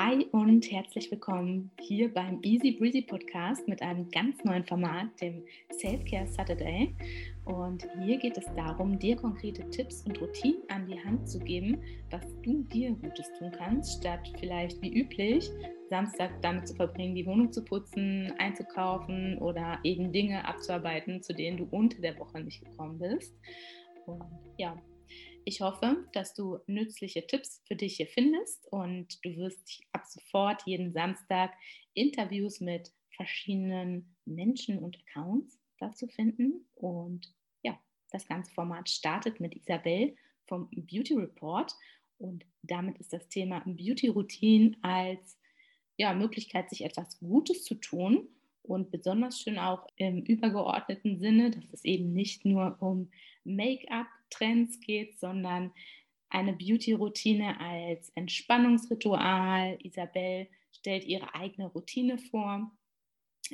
Hi und herzlich willkommen hier beim Easy Breezy Podcast mit einem ganz neuen Format, dem Self-Care Saturday. Und hier geht es darum, dir konkrete Tipps und Routinen an die Hand zu geben, was du dir Gutes tun kannst, statt vielleicht wie üblich Samstag damit zu verbringen, die Wohnung zu putzen, einzukaufen oder eben Dinge abzuarbeiten, zu denen du unter der Woche nicht gekommen bist. Und ja, ich hoffe, dass du nützliche Tipps für dich hier findest und du wirst ab sofort jeden Samstag Interviews mit verschiedenen Menschen und Accounts dazu finden. Und ja, das ganze Format startet mit Isabel vom Beauty Report und damit ist das Thema Beauty Routine als ja, Möglichkeit, sich etwas Gutes zu tun und besonders schön auch im übergeordneten Sinne, dass es eben nicht nur um Make-up-Trends geht, sondern eine Beauty-Routine als Entspannungsritual. Isabel stellt ihre eigene Routine vor,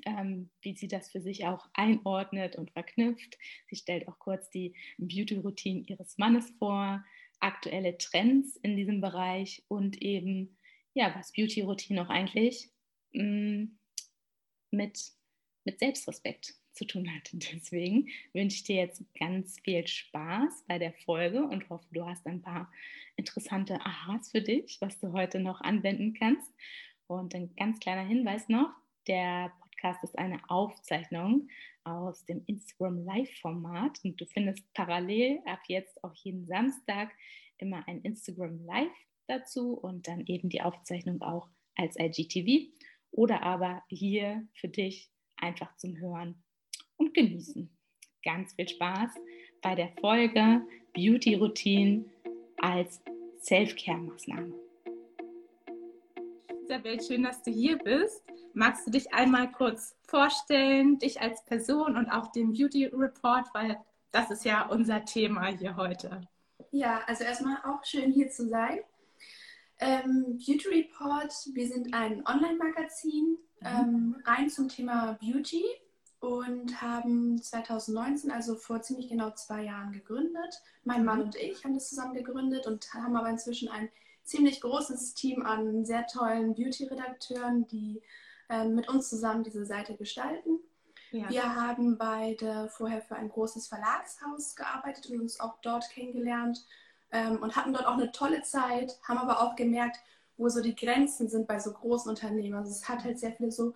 ähm, wie sie das für sich auch einordnet und verknüpft. Sie stellt auch kurz die Beauty-Routine ihres Mannes vor, aktuelle Trends in diesem Bereich und eben, ja, was Beauty-Routine auch eigentlich mh, mm, mit, mit Selbstrespekt zu tun hat. Deswegen wünsche ich dir jetzt ganz viel Spaß bei der Folge und hoffe, du hast ein paar interessante Aha's für dich, was du heute noch anwenden kannst. Und ein ganz kleiner Hinweis noch, der Podcast ist eine Aufzeichnung aus dem Instagram Live-Format und du findest parallel ab jetzt auch jeden Samstag immer ein Instagram Live dazu und dann eben die Aufzeichnung auch als IGTV oder aber hier für dich einfach zum Hören und genießen. Ganz viel Spaß bei der Folge Beauty Routine als Self-Care-Maßnahme. Isabel, schön, dass du hier bist. Magst du dich einmal kurz vorstellen, dich als Person und auch den Beauty Report, weil das ist ja unser Thema hier heute. Ja, also erstmal auch schön hier zu sein. Ähm, Beauty Report, wir sind ein Online-Magazin mhm. ähm, rein zum Thema Beauty und haben 2019, also vor ziemlich genau zwei Jahren, gegründet. Mein Mann mhm. und ich haben das zusammen gegründet und haben aber inzwischen ein ziemlich großes Team an sehr tollen Beauty-Redakteuren, die äh, mit uns zusammen diese Seite gestalten. Ja. Wir haben beide vorher für ein großes Verlagshaus gearbeitet und uns auch dort kennengelernt ähm, und hatten dort auch eine tolle Zeit, haben aber auch gemerkt, wo so die Grenzen sind bei so großen Unternehmen. Also es hat halt sehr viele so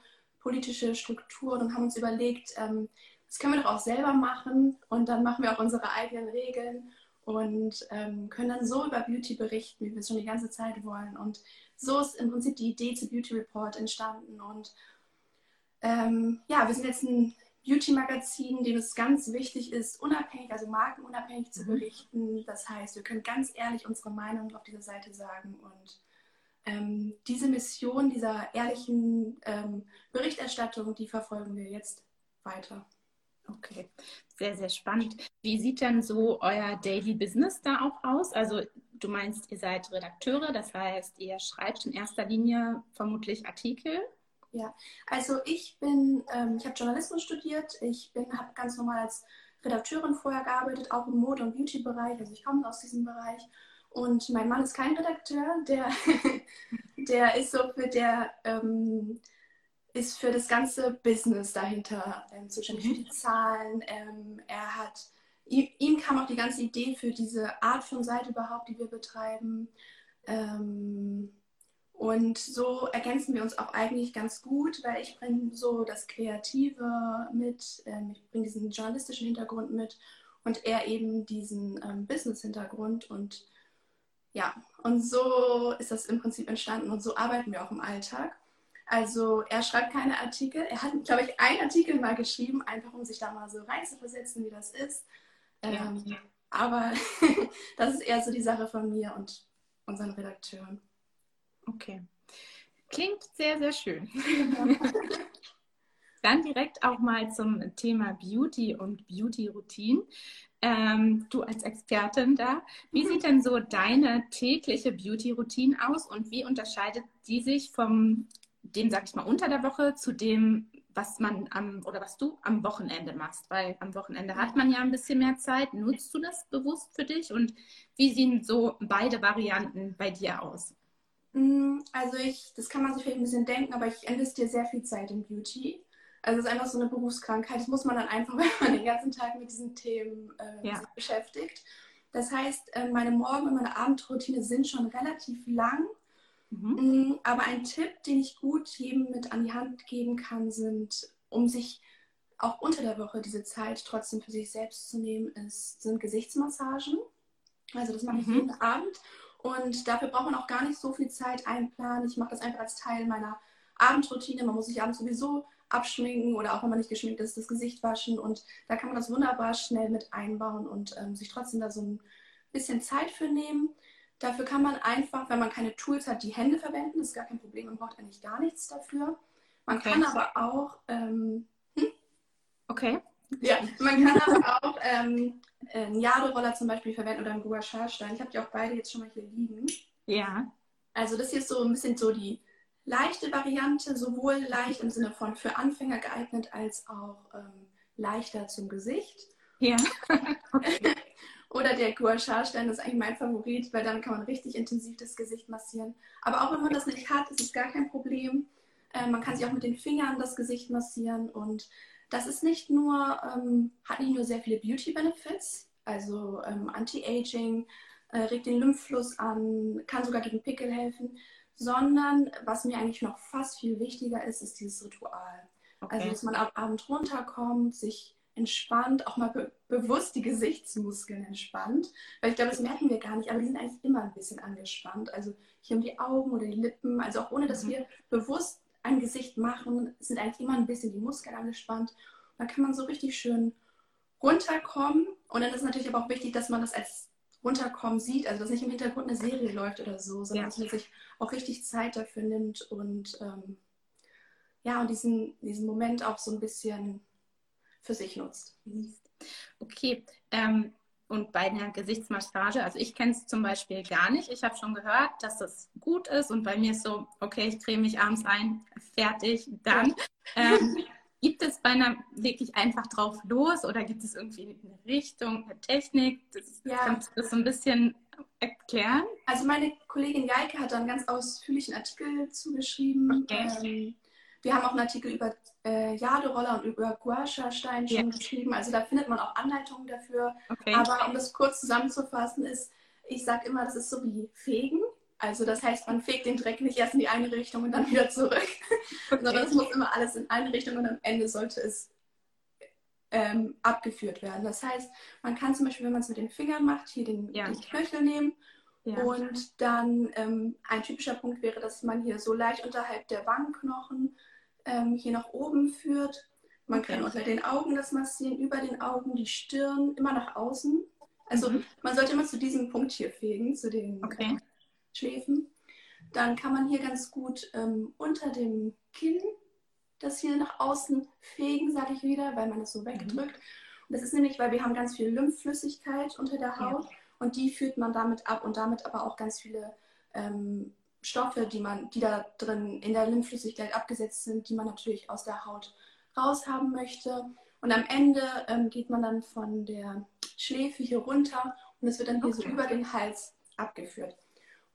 politische Strukturen und haben uns überlegt, ähm, das können wir doch auch selber machen und dann machen wir auch unsere eigenen Regeln und ähm, können dann so über Beauty berichten, wie wir es schon die ganze Zeit wollen. Und so ist im Prinzip die Idee zu Beauty Report entstanden. Und ähm, ja, wir sind jetzt ein Beauty-Magazin, dem es ganz wichtig ist, unabhängig, also markenunabhängig zu mhm. berichten. Das heißt, wir können ganz ehrlich unsere Meinung auf dieser Seite sagen und ähm, diese Mission dieser ehrlichen ähm, Berichterstattung, die verfolgen wir jetzt weiter. Okay, sehr, sehr spannend. Wie sieht denn so euer Daily Business da auch aus? Also du meinst, ihr seid Redakteure, das heißt, ihr schreibt in erster Linie vermutlich Artikel. Ja, also ich bin, ähm, ich habe Journalismus studiert, ich habe ganz normal als Redakteurin vorher gearbeitet, auch im Mode- und Beauty-Bereich, also ich komme aus diesem Bereich und mein Mann ist kein Redakteur, der, der ist so für der ähm, ist für das ganze Business dahinter ähm, zuständig, für die Zahlen. Ähm, er hat ihm, ihm, kam auch die ganze Idee für diese Art von Seite überhaupt, die wir betreiben. Ähm, und so ergänzen wir uns auch eigentlich ganz gut, weil ich bringe so das Kreative mit, ähm, ich bringe diesen journalistischen Hintergrund mit und er eben diesen ähm, Business-Hintergrund und ja, und so ist das im Prinzip entstanden und so arbeiten wir auch im Alltag. Also er schreibt keine Artikel. Er hat, glaube ich, einen Artikel mal geschrieben, einfach um sich da mal so reinzuversetzen, wie das ist. Ja. Ähm, aber das ist eher so die Sache von mir und unseren Redakteuren. Okay. Klingt sehr, sehr schön. Dann direkt auch mal zum Thema Beauty und Beauty-Routine. Ähm, du als Expertin da, wie sieht denn so deine tägliche Beauty-Routine aus und wie unterscheidet die sich vom dem, sag ich mal, unter der Woche zu dem, was man am oder was du am Wochenende machst? Weil am Wochenende hat man ja ein bisschen mehr Zeit. Nutzt du das bewusst für dich und wie sehen so beide Varianten bei dir aus? Mm, also ich, das kann man sich vielleicht ein bisschen denken, aber ich investiere sehr viel Zeit in Beauty. Also es ist einfach so eine Berufskrankheit. Das muss man dann einfach, wenn man den ganzen Tag mit diesen Themen äh, ja. beschäftigt. Das heißt, äh, meine Morgen- und meine Abendroutine sind schon relativ lang. Mhm. Mm, aber ein Tipp, den ich gut jedem mit an die Hand geben kann, sind, um sich auch unter der Woche diese Zeit trotzdem für sich selbst zu nehmen, ist, sind Gesichtsmassagen. Also das mache ich mhm. jeden Abend. Und dafür braucht man auch gar nicht so viel Zeit einplanen. Ich mache das einfach als Teil meiner Abendroutine. Man muss sich abends sowieso abschminken oder auch wenn man nicht geschminkt ist, das Gesicht waschen. Und da kann man das wunderbar schnell mit einbauen und ähm, sich trotzdem da so ein bisschen Zeit für nehmen. Dafür kann man einfach, wenn man keine Tools hat, die Hände verwenden. Das ist gar kein Problem. Man braucht eigentlich gar nichts dafür. Man okay. kann aber auch. Ähm, hm? Okay. Ja, man kann aber auch ähm, einen Jaderoller zum Beispiel verwenden oder einen Gua Sha-Stein. Ich habe die auch beide jetzt schon mal hier liegen. Ja. Also das hier ist so ein bisschen so die leichte Variante, sowohl leicht im Sinne von für Anfänger geeignet, als auch ähm, leichter zum Gesicht. Ja. Oder der Gua Sha-Stein ist eigentlich mein Favorit, weil dann kann man richtig intensiv das Gesicht massieren. Aber auch wenn man das nicht hat, ist es gar kein Problem. Äh, man kann sich auch mit den Fingern das Gesicht massieren und das ist nicht nur, ähm, hat nicht nur sehr viele Beauty-Benefits, also ähm, Anti-Aging, äh, regt den Lymphfluss an, kann sogar gegen Pickel helfen, sondern was mir eigentlich noch fast viel wichtiger ist, ist dieses Ritual. Okay. Also, dass man am Abend runterkommt, sich entspannt, auch mal be bewusst die Gesichtsmuskeln entspannt. Weil ich glaube, das merken wir gar nicht, aber die sind eigentlich immer ein bisschen angespannt. Also hier um die Augen oder die Lippen, also auch ohne, dass mhm. wir bewusst ein Gesicht machen, sind eigentlich immer ein bisschen die Muskeln angespannt. Und dann kann man so richtig schön runterkommen. Und dann ist natürlich aber auch wichtig, dass man das als runterkommen sieht, also dass nicht im Hintergrund eine Serie läuft oder so, sondern ja. dass man sich auch richtig Zeit dafür nimmt und ähm, ja, und diesen, diesen Moment auch so ein bisschen für sich nutzt. Okay, ähm, und bei einer Gesichtsmassage, also ich kenne es zum Beispiel gar nicht. Ich habe schon gehört, dass das gut ist und bei mir ist so, okay, ich creme mich abends ein, fertig, dann. Ähm, gibt es bei einer wirklich einfach drauf los oder gibt es irgendwie eine Richtung, eine Technik? Das, ja. Kannst du das so ein bisschen erklären? Also meine Kollegin Jaike hat da einen ganz ausführlichen Artikel zugeschrieben. Okay. Ähm, wir haben auch einen Artikel über äh, Jaderoller und über Guasha-Stein schon ja. geschrieben. Also da findet man auch Anleitungen dafür. Okay. Aber um das kurz zusammenzufassen, ist, ich sage immer, das ist so wie Fegen. Also das heißt, man fegt den Dreck nicht erst in die eine Richtung und dann wieder zurück, okay. sondern es muss immer alles in eine Richtung und am Ende sollte es ähm, abgeführt werden. Das heißt, man kann zum Beispiel, wenn man es mit den Fingern macht, hier den, ja. den Knöchel nehmen ja. und dann ähm, ein typischer Punkt wäre, dass man hier so leicht unterhalb der Wangenknochen ähm, hier nach oben führt. Man okay. kann unter den Augen das massieren, über den Augen, die Stirn, immer nach außen. Also mhm. man sollte immer zu diesem Punkt hier fegen, zu den okay. Schläfen. Dann kann man hier ganz gut ähm, unter dem Kinn das hier nach außen fegen, sage ich wieder, weil man es so wegdrückt. Mhm. Und das ist nämlich, weil wir haben ganz viel Lymphflüssigkeit unter der Haut ja. und die führt man damit ab und damit aber auch ganz viele ähm, Stoffe, die man, die da drin in der Lymphflüssigkeit abgesetzt sind, die man natürlich aus der Haut raushaben möchte. Und am Ende ähm, geht man dann von der Schläfe hier runter und es wird dann hier okay. so über den Hals abgeführt.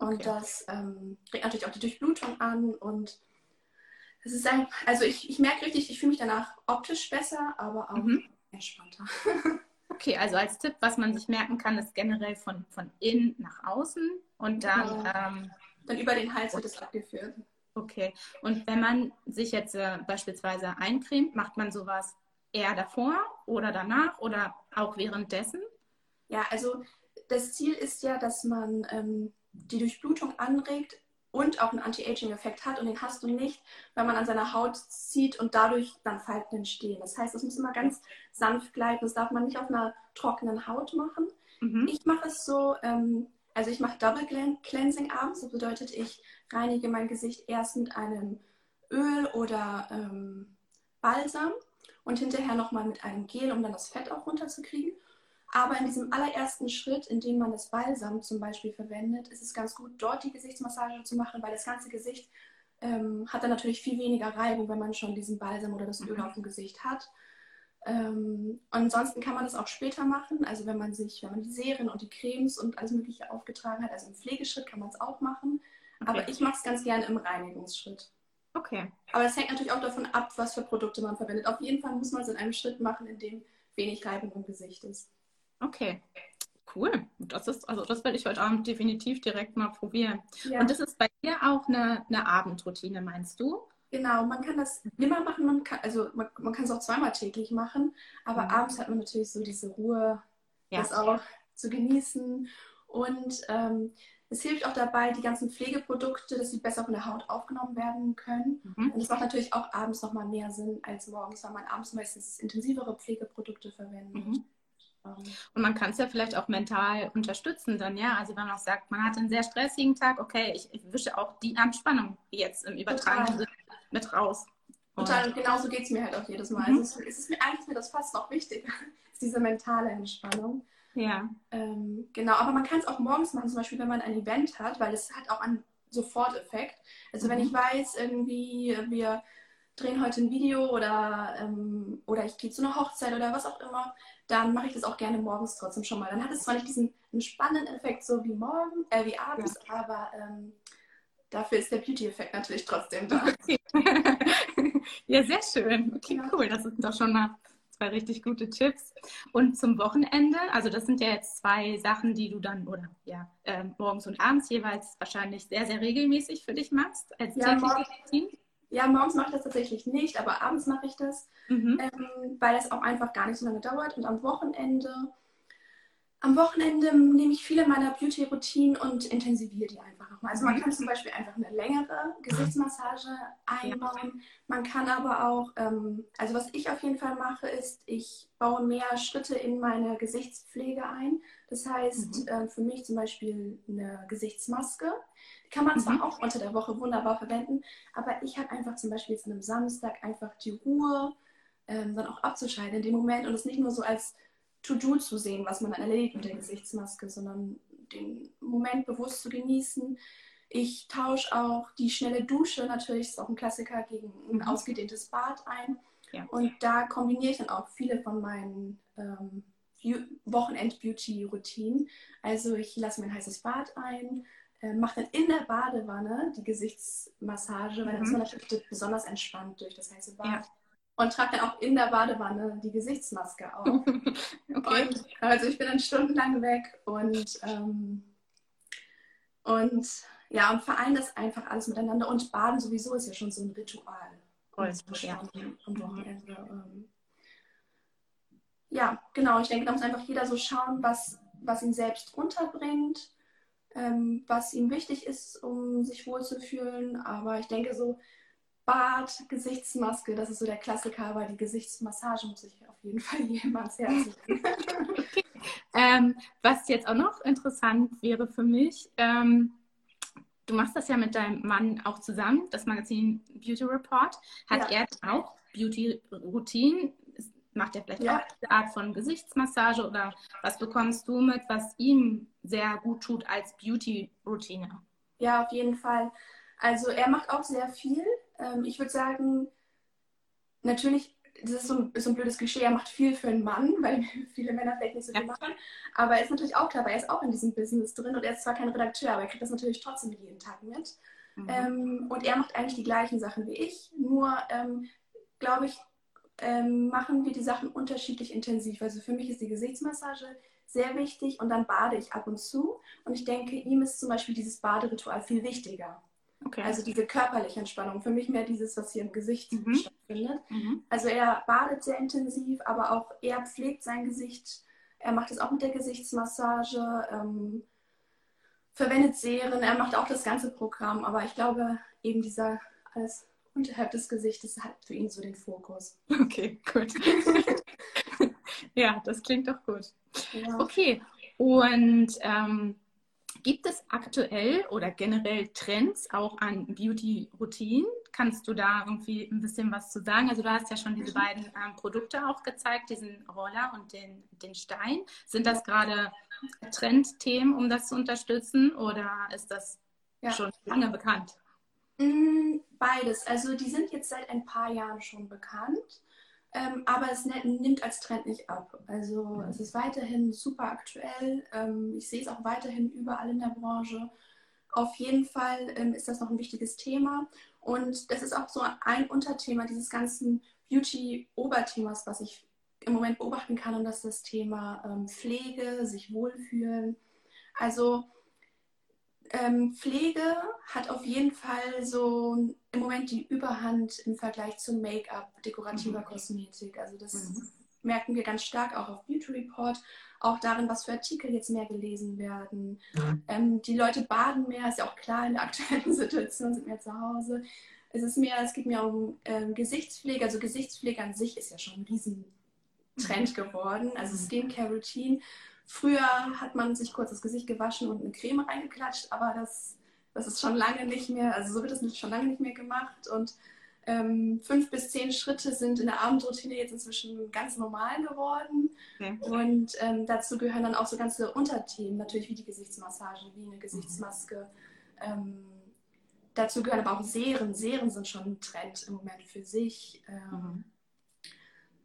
Und okay. das ähm, regt natürlich auch die Durchblutung an und es ist ein, also ich, ich merke richtig, ich fühle mich danach optisch besser, aber auch mhm. entspannter. Okay, also als Tipp, was man sich merken kann, ist generell von, von innen nach außen und dann genau. ähm, dann über den Hals wird es abgeführt. Okay. Und wenn man sich jetzt äh, beispielsweise eincremt, macht man sowas eher davor oder danach oder auch währenddessen? Ja, also das Ziel ist ja, dass man ähm, die Durchblutung anregt und auch einen Anti-Aging-Effekt hat. Und den hast du nicht, wenn man an seiner Haut zieht und dadurch dann Falten entstehen. Das heißt, das muss immer ganz sanft gleiten. Das darf man nicht auf einer trockenen Haut machen. Mhm. Ich mache es so, ähm, also ich mache Double Cleansing abends. Das bedeutet, ich reinige mein Gesicht erst mit einem Öl oder ähm, Balsam und hinterher nochmal mit einem Gel, um dann das Fett auch runterzukriegen. Aber in diesem allerersten Schritt, in dem man das Balsam zum Beispiel verwendet, ist es ganz gut, dort die Gesichtsmassage zu machen, weil das ganze Gesicht ähm, hat dann natürlich viel weniger Reibung, wenn man schon diesen Balsam oder das Öl mhm. auf dem Gesicht hat. Ähm, ansonsten kann man das auch später machen. Also wenn man sich, wenn man die Serien und die Cremes und alles Mögliche aufgetragen hat, also im Pflegeschritt kann man es auch machen. Okay. Aber ich mache es ganz gerne im Reinigungsschritt. Okay. Aber es hängt natürlich auch davon ab, was für Produkte man verwendet. Auf jeden Fall muss man es in einem Schritt machen, in dem wenig Reibung im Gesicht ist. Okay. Cool. Das ist, also das werde ich heute Abend definitiv direkt mal probieren. Ja. Und das ist bei dir auch eine, eine Abendroutine, meinst du? Genau, man kann das immer machen, man kann, also man, man kann es auch zweimal täglich machen, aber mhm. abends hat man natürlich so diese Ruhe, ja. das auch zu genießen. Und ähm, es hilft auch dabei, die ganzen Pflegeprodukte, dass sie besser von der Haut aufgenommen werden können. Mhm. Und es macht natürlich auch abends nochmal mehr Sinn als morgens, weil man abends meistens intensivere Pflegeprodukte verwendet. Mhm. Und man kann es ja vielleicht auch mental unterstützen dann, ja. Also wenn man auch sagt, man hat einen sehr stressigen Tag, okay, ich, ich wische auch die Anspannung jetzt im übertragenen Sinne mit raus. Und genauso geht es mir halt auch jedes Mal. Mhm. Also es ist mir eigentlich mir das fast noch wichtig, ist diese mentale Entspannung. Ja. Ähm, genau, aber man kann es auch morgens machen, zum Beispiel, wenn man ein Event hat, weil es hat auch einen Soforteffekt. Also mhm. wenn ich weiß, irgendwie, wir drehen heute ein Video oder, ähm, oder ich gehe zu einer Hochzeit oder was auch immer, dann mache ich das auch gerne morgens trotzdem schon mal. Dann hat es zwar nicht diesen spannenden Effekt so wie morgen, äh, wie abends, ja. aber ähm, dafür ist der Beauty-Effekt natürlich trotzdem da. Okay. ja, sehr schön. Okay, ja. cool. Das sind doch schon mal zwei richtig gute Tipps. Und zum Wochenende, also das sind ja jetzt zwei Sachen, die du dann oder ja äh, morgens und abends jeweils wahrscheinlich sehr, sehr regelmäßig für dich machst als ja, morgen, ja, morgens mache ich das tatsächlich nicht, aber abends mache ich das, mhm. ähm, weil es auch einfach gar nicht so lange dauert. Und am Wochenende am Wochenende nehme ich viele meiner Beauty-Routinen und intensiviere die einfach nochmal. Also man kann zum Beispiel einfach eine längere Gesichtsmassage einbauen. Man kann aber auch, ähm, also was ich auf jeden Fall mache, ist, ich baue mehr Schritte in meine Gesichtspflege ein. Das heißt, mhm. äh, für mich zum Beispiel eine Gesichtsmaske. Die kann man zwar mhm. auch unter der Woche wunderbar verwenden, aber ich habe einfach zum Beispiel jetzt an einem Samstag einfach die Ruhe, ähm, dann auch abzuschalten in dem Moment und es nicht nur so als To-Do zu sehen, was man dann erledigt mit der Gesichtsmaske, sondern den Moment bewusst zu genießen. Ich tausche auch die schnelle Dusche, natürlich ist auch ein Klassiker, gegen ein mhm. ausgedehntes Bad ein. Ja. Und da kombiniere ich dann auch viele von meinen ähm, Wochenend-Beauty-Routinen. Also ich lasse mir ein heißes Bad ein, äh, mache dann in der Badewanne die Gesichtsmassage, weil mhm. dann ist man natürlich besonders entspannt durch das heiße Bad. Ja und trage dann auch in der Badewanne die Gesichtsmaske auf. okay. Und, also ich bin dann stundenlang weg und, ähm, und ja, und vereine das einfach alles miteinander. Und Baden sowieso ist ja schon so ein Ritual. ja. am Wochenende. Ähm, ja, genau. Ich denke, da muss einfach jeder so schauen, was, was ihn selbst unterbringt, ähm, was ihm wichtig ist, um sich wohlzufühlen. Aber ich denke so, Bart, Gesichtsmaske, das ist so der Klassiker, aber die Gesichtsmassage muss ich auf jeden Fall jedem ans Herz legen. okay. ähm, was jetzt auch noch interessant wäre für mich, ähm, du machst das ja mit deinem Mann auch zusammen, das Magazin Beauty Report. Hat ja. er auch Beauty-Routinen? Macht er vielleicht ja. auch diese Art von Gesichtsmassage oder was bekommst du mit, was ihm sehr gut tut als Beauty-Routine? Ja, auf jeden Fall. Also er macht auch sehr viel. Ähm, ich würde sagen, natürlich, das ist so, ein, so ein blödes Klischee, er macht viel für einen Mann, weil viele Männer vielleicht nicht so viel machen. Aber er ist natürlich auch klar, weil er ist auch in diesem Business drin und er ist zwar kein Redakteur, aber er kriegt das natürlich trotzdem jeden Tag mit. Mhm. Ähm, und er macht eigentlich die gleichen Sachen wie ich, nur ähm, glaube ich, ähm, machen wir die Sachen unterschiedlich intensiv. Also für mich ist die Gesichtsmassage sehr wichtig und dann bade ich ab und zu. Und ich denke, ihm ist zum Beispiel dieses Baderitual viel wichtiger. Okay. Also diese körperliche Entspannung. Für mich mehr dieses, was hier im Gesicht mhm. stattfindet. Mhm. Also er badet sehr intensiv, aber auch er pflegt sein Gesicht. Er macht es auch mit der Gesichtsmassage, ähm, verwendet Serien, er macht auch das ganze Programm. Aber ich glaube, eben dieser alles unterhalb des Gesichtes hat für ihn so den Fokus. Okay, gut. ja, das klingt doch gut. Ja. Okay, und ähm, Gibt es aktuell oder generell Trends auch an Beauty-Routinen? Kannst du da irgendwie ein bisschen was zu sagen? Also du hast ja schon diese mhm. beiden ähm, Produkte auch gezeigt, diesen Roller und den, den Stein. Sind das gerade Trendthemen, um das zu unterstützen oder ist das ja. schon lange bekannt? Mm, beides. Also die sind jetzt seit ein paar Jahren schon bekannt. Ähm, aber es ne-, nimmt als Trend nicht ab. Also es ist weiterhin super aktuell. Ähm, ich sehe es auch weiterhin überall in der Branche. Auf jeden Fall ähm, ist das noch ein wichtiges Thema. Und das ist auch so ein Unterthema dieses ganzen Beauty-Oberthemas, was ich im Moment beobachten kann. Und das ist das Thema ähm, Pflege, sich wohlfühlen. Also ähm, Pflege hat auf jeden Fall so im Moment die Überhand im Vergleich zu Make-up, dekorativer mhm. Kosmetik. Also das mhm. merken wir ganz stark auch auf Beauty Report, auch darin, was für Artikel jetzt mehr gelesen werden. Mhm. Ähm, die Leute baden mehr, ist ja auch klar in der aktuellen Situation, sind mehr zu Hause. Es ist mehr, es geht mehr um ähm, Gesichtspflege. Also Gesichtspflege an sich ist ja schon ein Riesentrend mhm. geworden. Also mhm. Früher hat man sich kurz das Gesicht gewaschen und eine Creme reingeklatscht, aber das, das ist schon lange nicht mehr, also so wird das schon lange nicht mehr gemacht. Und ähm, fünf bis zehn Schritte sind in der Abendroutine jetzt inzwischen ganz normal geworden. Okay. Und ähm, dazu gehören dann auch so ganze Unterthemen, natürlich wie die Gesichtsmassage, wie eine Gesichtsmaske. Ähm, dazu gehören aber auch Serien. Serien sind schon ein Trend im Moment für sich. Ähm, mhm.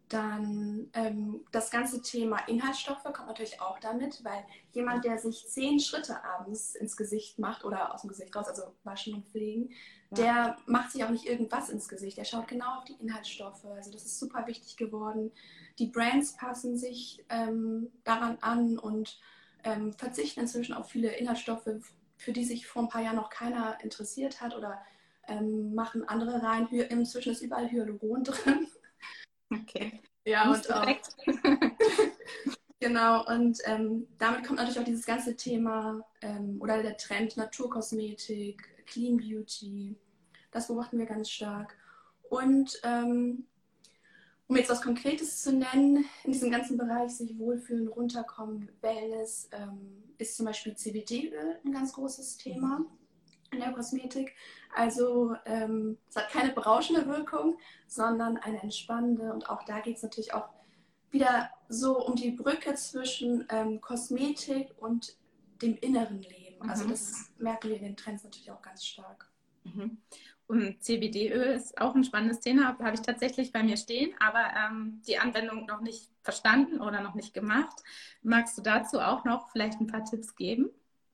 Dann ähm, das ganze Thema Inhaltsstoffe kommt natürlich auch damit, weil jemand, der sich zehn Schritte abends ins Gesicht macht oder aus dem Gesicht raus, also waschen und pflegen, ja. der macht sich auch nicht irgendwas ins Gesicht. Der schaut genau auf die Inhaltsstoffe. Also das ist super wichtig geworden. Die Brands passen sich ähm, daran an und ähm, verzichten inzwischen auf viele Inhaltsstoffe, für die sich vor ein paar Jahren noch keiner interessiert hat oder ähm, machen andere rein. Inzwischen ist überall Hyaluron drin. Okay. Ja, und auch. genau, und ähm, damit kommt natürlich auch dieses ganze Thema ähm, oder der Trend Naturkosmetik, Clean Beauty. Das beobachten wir ganz stark. Und ähm, um jetzt was Konkretes zu nennen, in diesem ganzen Bereich sich wohlfühlen, runterkommen, Wellness, ähm, ist zum Beispiel CBD-Öl ein ganz großes Thema in der Kosmetik. Also ähm, es hat keine berauschende Wirkung, sondern eine entspannende. Und auch da geht es natürlich auch wieder so um die Brücke zwischen ähm, Kosmetik und dem inneren Leben. Also mhm. Also das merken wir in den Trends natürlich auch ganz stark. Mhm. Und CBD-Öl ist auch ein spannendes Thema, habe ich tatsächlich bei mir stehen, aber ähm, die Anwendung noch nicht verstanden oder noch nicht gemacht. Magst du dazu auch noch vielleicht ein paar Tipps geben?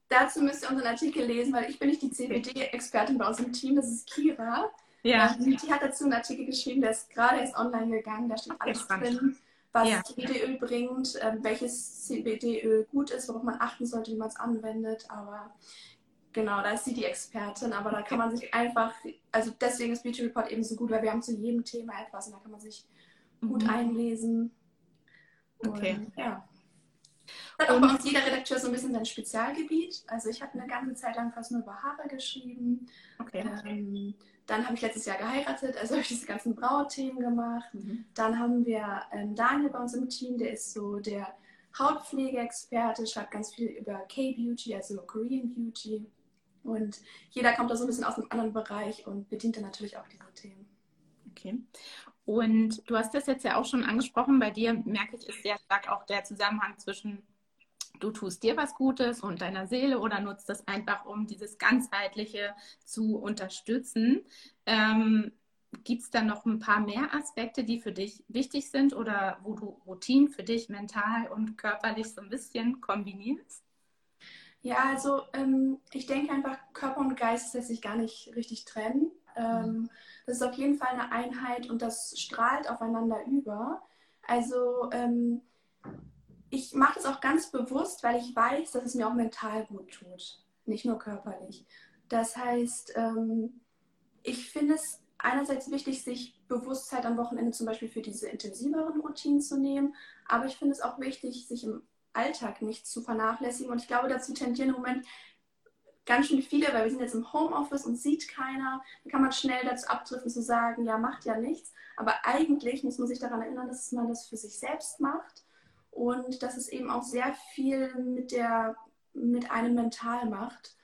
Dazu müsst ihr unseren Artikel lesen, weil ich bin nicht die CBD-Expertin bei uns im Team, das ist Kira. Ja. Ähm, die hat dazu einen Artikel geschrieben, der ist gerade erst online gegangen, da steht alles drin, was ja. CBD-Öl bringt, äh, welches CBD-Öl gut ist, worauf man achten sollte, wie man es anwendet. Aber genau, da ist sie die Expertin, aber da kann man sich einfach, also deswegen ist Beauty Report eben so gut, weil wir haben zu jedem Thema etwas und da kann man sich mhm. gut einlesen. Okay. Und, ja. Hat auch bei uns jeder Redakteur so ein bisschen sein Spezialgebiet. Also ich habe eine ganze Zeit lang fast nur über Haare geschrieben. Okay. Ähm, dann habe ich letztes Jahr geheiratet, also habe ich diese ganzen Brauthemen gemacht. Mhm. Dann haben wir ähm, Daniel bei uns im Team, der ist so der Hautpflegeexperte, schreibt ganz viel über K-Beauty, also Korean Beauty. Und jeder kommt da so ein bisschen aus einem anderen Bereich und bedient dann natürlich auch diese Themen. Okay. Und du hast das jetzt ja auch schon angesprochen, bei dir merke ich, ist sehr stark auch der Zusammenhang zwischen du tust dir was Gutes und deiner Seele oder nutzt das einfach, um dieses Ganzheitliche zu unterstützen. Ähm, Gibt es da noch ein paar mehr Aspekte, die für dich wichtig sind oder wo du Routinen für dich mental und körperlich so ein bisschen kombinierst? Ja, also ähm, ich denke einfach, Körper und Geist lässt sich gar nicht richtig trennen. Ähm, das ist auf jeden Fall eine Einheit und das strahlt aufeinander über. Also ähm, ich mache das auch ganz bewusst, weil ich weiß, dass es mir auch mental gut tut, nicht nur körperlich. Das heißt, ähm, ich finde es einerseits wichtig, sich Bewusstheit am Wochenende zum Beispiel für diese intensiveren Routinen zu nehmen, aber ich finde es auch wichtig, sich im Alltag nicht zu vernachlässigen. Und ich glaube, dazu tendieren im Moment ganz schön viele, weil wir sind jetzt im Homeoffice und sieht keiner. Da kann man schnell dazu abdriften zu sagen, ja, macht ja nichts. Aber eigentlich muss man sich daran erinnern, dass man das für sich selbst macht und dass es eben auch sehr viel mit, der, mit einem mental macht.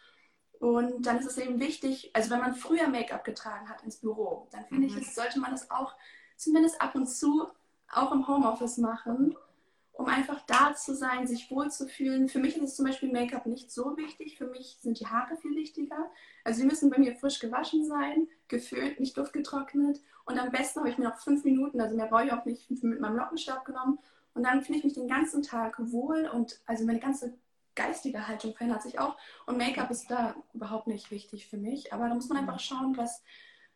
Und dann ist es eben wichtig, also wenn man früher Make-up getragen hat ins Büro, dann finde mhm. ich, sollte man das auch zumindest ab und zu auch im Homeoffice machen um einfach da zu sein, sich wohlzufühlen. Für mich ist zum Beispiel Make-up nicht so wichtig. Für mich sind die Haare viel wichtiger. Also sie müssen bei mir frisch gewaschen sein, geföhnt, nicht duftgetrocknet. Und am besten habe ich mir noch fünf Minuten, also mehr brauche ich auch nicht, mit meinem Lockenstab genommen. Und dann fühle ich mich den ganzen Tag wohl und also meine ganze geistige Haltung verändert sich auch. Und Make-up ist da überhaupt nicht wichtig für mich. Aber da muss man einfach schauen, was,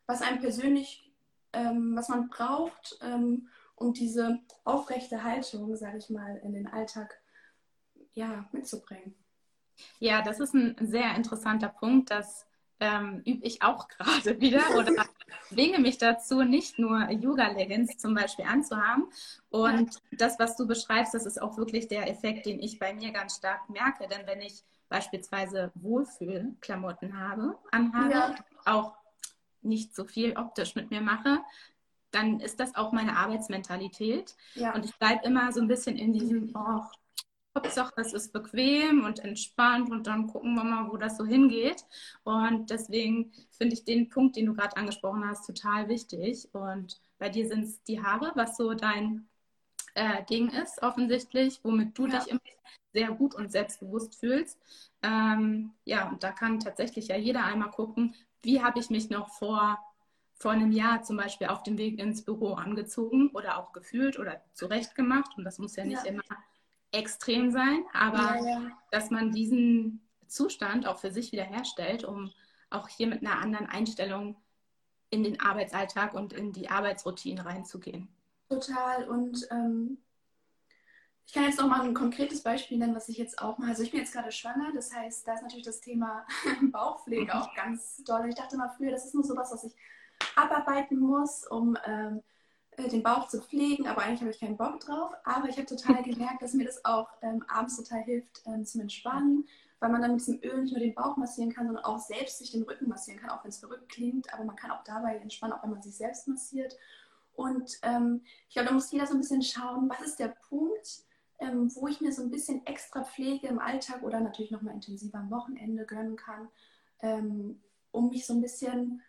was einem persönlich, ähm, was man braucht, ähm, um diese aufrechte Haltung, sage ich mal, in den Alltag ja, mitzubringen. Ja, das ist ein sehr interessanter Punkt, dass ähm, übe ich auch gerade wieder oder zwinge mich dazu, nicht nur Yoga-Leggings zum Beispiel anzuhaben. Und das, was du beschreibst, das ist auch wirklich der Effekt, den ich bei mir ganz stark merke. Denn wenn ich beispielsweise Wohlfühlklamotten habe, anhabe, ja. auch nicht so viel optisch mit mir mache, dann ist das auch meine Arbeitsmentalität. Ja. Und ich bleibe immer so ein bisschen in diesem, oh, Hauptsache, es ist bequem und entspannt und dann gucken wir mal, wo das so hingeht. Und deswegen finde ich den Punkt, den du gerade angesprochen hast, total wichtig. Und bei dir sind es die Haare, was so dein äh, Ding ist, offensichtlich, womit du ja. dich immer sehr gut und selbstbewusst fühlst. Ähm, ja, und da kann tatsächlich ja jeder einmal gucken, wie habe ich mich noch vor, vor einem Jahr zum Beispiel auf dem Weg ins Büro angezogen oder auch gefühlt oder zurechtgemacht. Und das muss ja nicht ja. immer extrem sein, aber ja, ja. dass man diesen Zustand auch für sich wiederherstellt, um auch hier mit einer anderen Einstellung in den Arbeitsalltag und in die Arbeitsroutine reinzugehen. Total. Und ähm, ich kann jetzt noch mal ein konkretes Beispiel nennen, was ich jetzt auch mache. Also ich bin jetzt gerade schwanger, das heißt, da ist natürlich das Thema Bauchpflege auch ganz doll. Ich dachte mal früher, das ist nur sowas, was ich abarbeiten muss, um ähm, äh, den Bauch zu pflegen, aber eigentlich habe ich keinen Bock drauf. Aber ich habe total gemerkt, dass mir das auch ähm, abends total hilft ähm, zum Entspannen, weil man dann mit diesem Öl nicht nur den Bauch massieren kann, sondern auch selbst sich den Rücken massieren kann, auch wenn es verrückt klingt. Aber man kann auch dabei entspannen, auch wenn man sich selbst massiert. Und ähm, ich glaube, da muss jeder so ein bisschen schauen, was ist der Punkt, ähm, wo ich mir so ein bisschen extra Pflege im Alltag oder natürlich nochmal intensiver am Wochenende gönnen kann, ähm, um mich so ein bisschen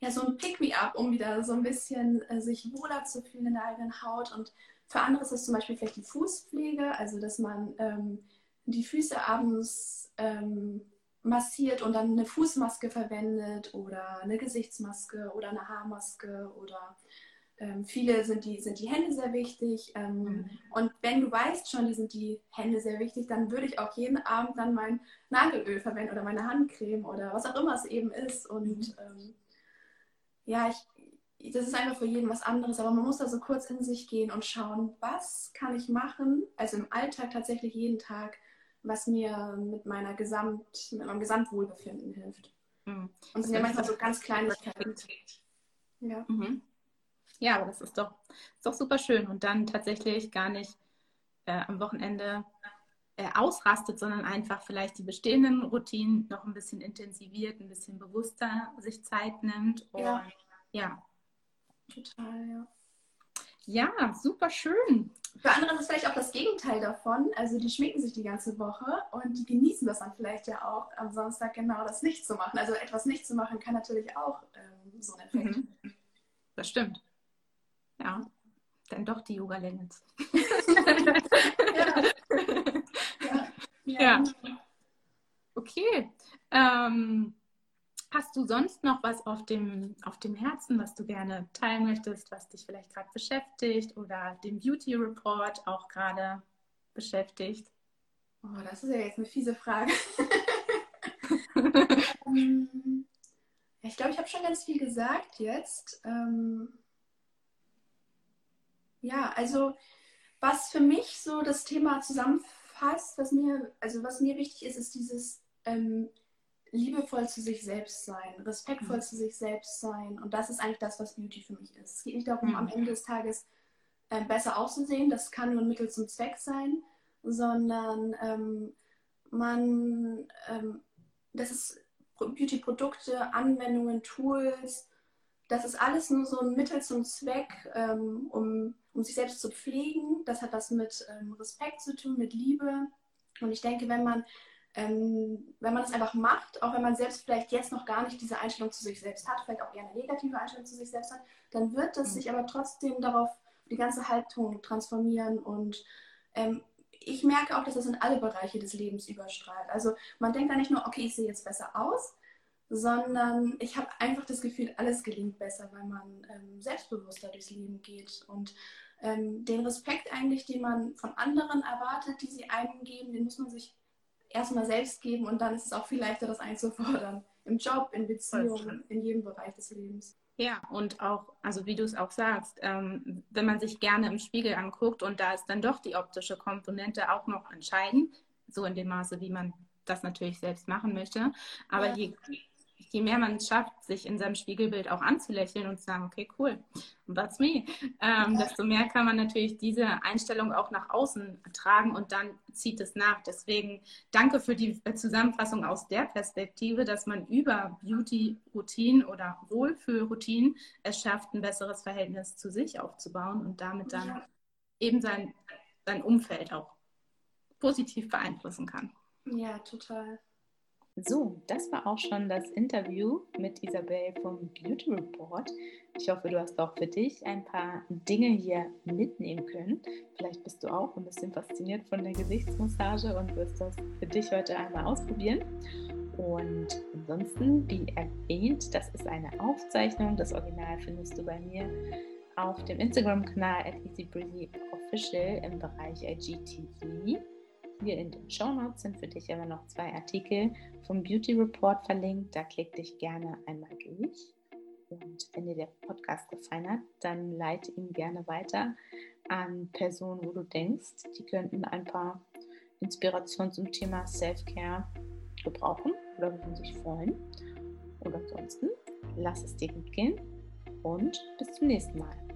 ja, so ein Pick-me-up, um wieder so ein bisschen äh, sich wohler zu fühlen in der eigenen Haut. Und für andere ist es zum Beispiel vielleicht die Fußpflege, also dass man ähm, die Füße abends ähm, massiert und dann eine Fußmaske verwendet oder eine Gesichtsmaske oder eine Haarmaske oder ähm, viele sind die, sind die Hände sehr wichtig. Ähm, mhm. Und wenn du weißt schon, die sind die Hände sehr wichtig, dann würde ich auch jeden Abend dann mein Nagelöl verwenden oder meine Handcreme oder was auch immer es eben ist. Und mhm. ähm, ja, ich, das ist einfach für jeden was anderes, aber man muss da so kurz in sich gehen und schauen, was kann ich machen, also im Alltag tatsächlich jeden Tag, was mir mit meiner Gesamt, mit meinem Gesamtwohlbefinden hilft. Mhm. Und es sind ja manchmal so ganz Kleinigkeiten. Ja. Mhm. ja, aber das ist doch, ist doch super schön und dann tatsächlich gar nicht äh, am Wochenende äh, ausrastet, sondern einfach vielleicht die bestehenden Routinen noch ein bisschen intensiviert, ein bisschen bewusster sich Zeit nimmt. Und, ja. ja. Total, ja. Ja, super schön. Für andere ist es vielleicht auch das Gegenteil davon. Also die schminken sich die ganze Woche und die genießen das dann vielleicht ja auch am Samstag genau das nicht zu machen. Also etwas nicht zu machen kann natürlich auch ähm, so ein Effekt. Mhm. Das stimmt. Ja, dann doch die Yoga-Leggings. ja. Ja. Okay. Ähm, hast du sonst noch was auf dem, auf dem Herzen, was du gerne teilen möchtest, was dich vielleicht gerade beschäftigt oder den Beauty Report auch gerade beschäftigt? Oh, das ist ja jetzt eine fiese Frage. ähm, ich glaube, ich habe schon ganz viel gesagt jetzt. Ähm, ja, also was für mich so das Thema zusammenfasst, was mir, also was mir wichtig ist, ist dieses ähm, liebevoll zu sich selbst sein, respektvoll mhm. zu sich selbst sein. Und das ist eigentlich das, was Beauty für mich ist. Es geht nicht darum, mhm. am Ende des Tages äh, besser auszusehen, das kann nur ein Mittel zum Zweck sein, sondern ähm, man, ähm, das ist Beauty-Produkte, Anwendungen, Tools, das ist alles nur so ein Mittel zum Zweck, ähm, um um sich selbst zu pflegen. Das hat was mit ähm, Respekt zu tun, mit Liebe. Und ich denke, wenn man, ähm, wenn man das einfach macht, auch wenn man selbst vielleicht jetzt noch gar nicht diese Einstellung zu sich selbst hat, vielleicht auch eher eine negative Einstellung zu sich selbst hat, dann wird das mhm. sich aber trotzdem darauf die ganze Haltung transformieren und ähm, ich merke auch, dass das in alle Bereiche des Lebens überstrahlt. Also man denkt da nicht nur, okay, ich sehe jetzt besser aus, sondern ich habe einfach das Gefühl, alles gelingt besser, weil man ähm, selbstbewusster durchs Leben geht und ähm, den Respekt eigentlich, den man von anderen erwartet, die sie einem geben, den muss man sich erstmal selbst geben und dann ist es auch viel leichter, das einzufordern. Im Job, in Beziehungen, in jedem Bereich des Lebens. Ja, und auch, also wie du es auch sagst, ähm, wenn man sich gerne im Spiegel anguckt und da ist dann doch die optische Komponente auch noch entscheidend, so in dem Maße, wie man das natürlich selbst machen möchte. Aber ja. je je mehr man es schafft, sich in seinem Spiegelbild auch anzulächeln und zu sagen, okay, cool, that's me, ähm, desto mehr kann man natürlich diese Einstellung auch nach außen tragen und dann zieht es nach. Deswegen danke für die Zusammenfassung aus der Perspektive, dass man über Beauty-Routinen oder Wohlfühlroutinen es schafft, ein besseres Verhältnis zu sich aufzubauen und damit dann eben sein, sein Umfeld auch positiv beeinflussen kann. Ja, total. So, das war auch schon das Interview mit Isabel vom Beauty Report. Ich hoffe, du hast auch für dich ein paar Dinge hier mitnehmen können. Vielleicht bist du auch ein bisschen fasziniert von der Gesichtsmassage und wirst das für dich heute einmal ausprobieren. Und ansonsten, wie erwähnt, das ist eine Aufzeichnung. Das Original findest du bei mir auf dem Instagram-Kanal at EasyBreezyOfficial im Bereich IGTV. Hier in den Show Notes sind für dich aber noch zwei Artikel vom Beauty Report verlinkt. Da klick dich gerne einmal durch. Und wenn dir der Podcast gefallen hat, dann leite ihn gerne weiter an Personen, wo du denkst, die könnten ein paar Inspirationen zum Thema Self-Care gebrauchen oder würden sich freuen. Und ansonsten lass es dir gut gehen und bis zum nächsten Mal.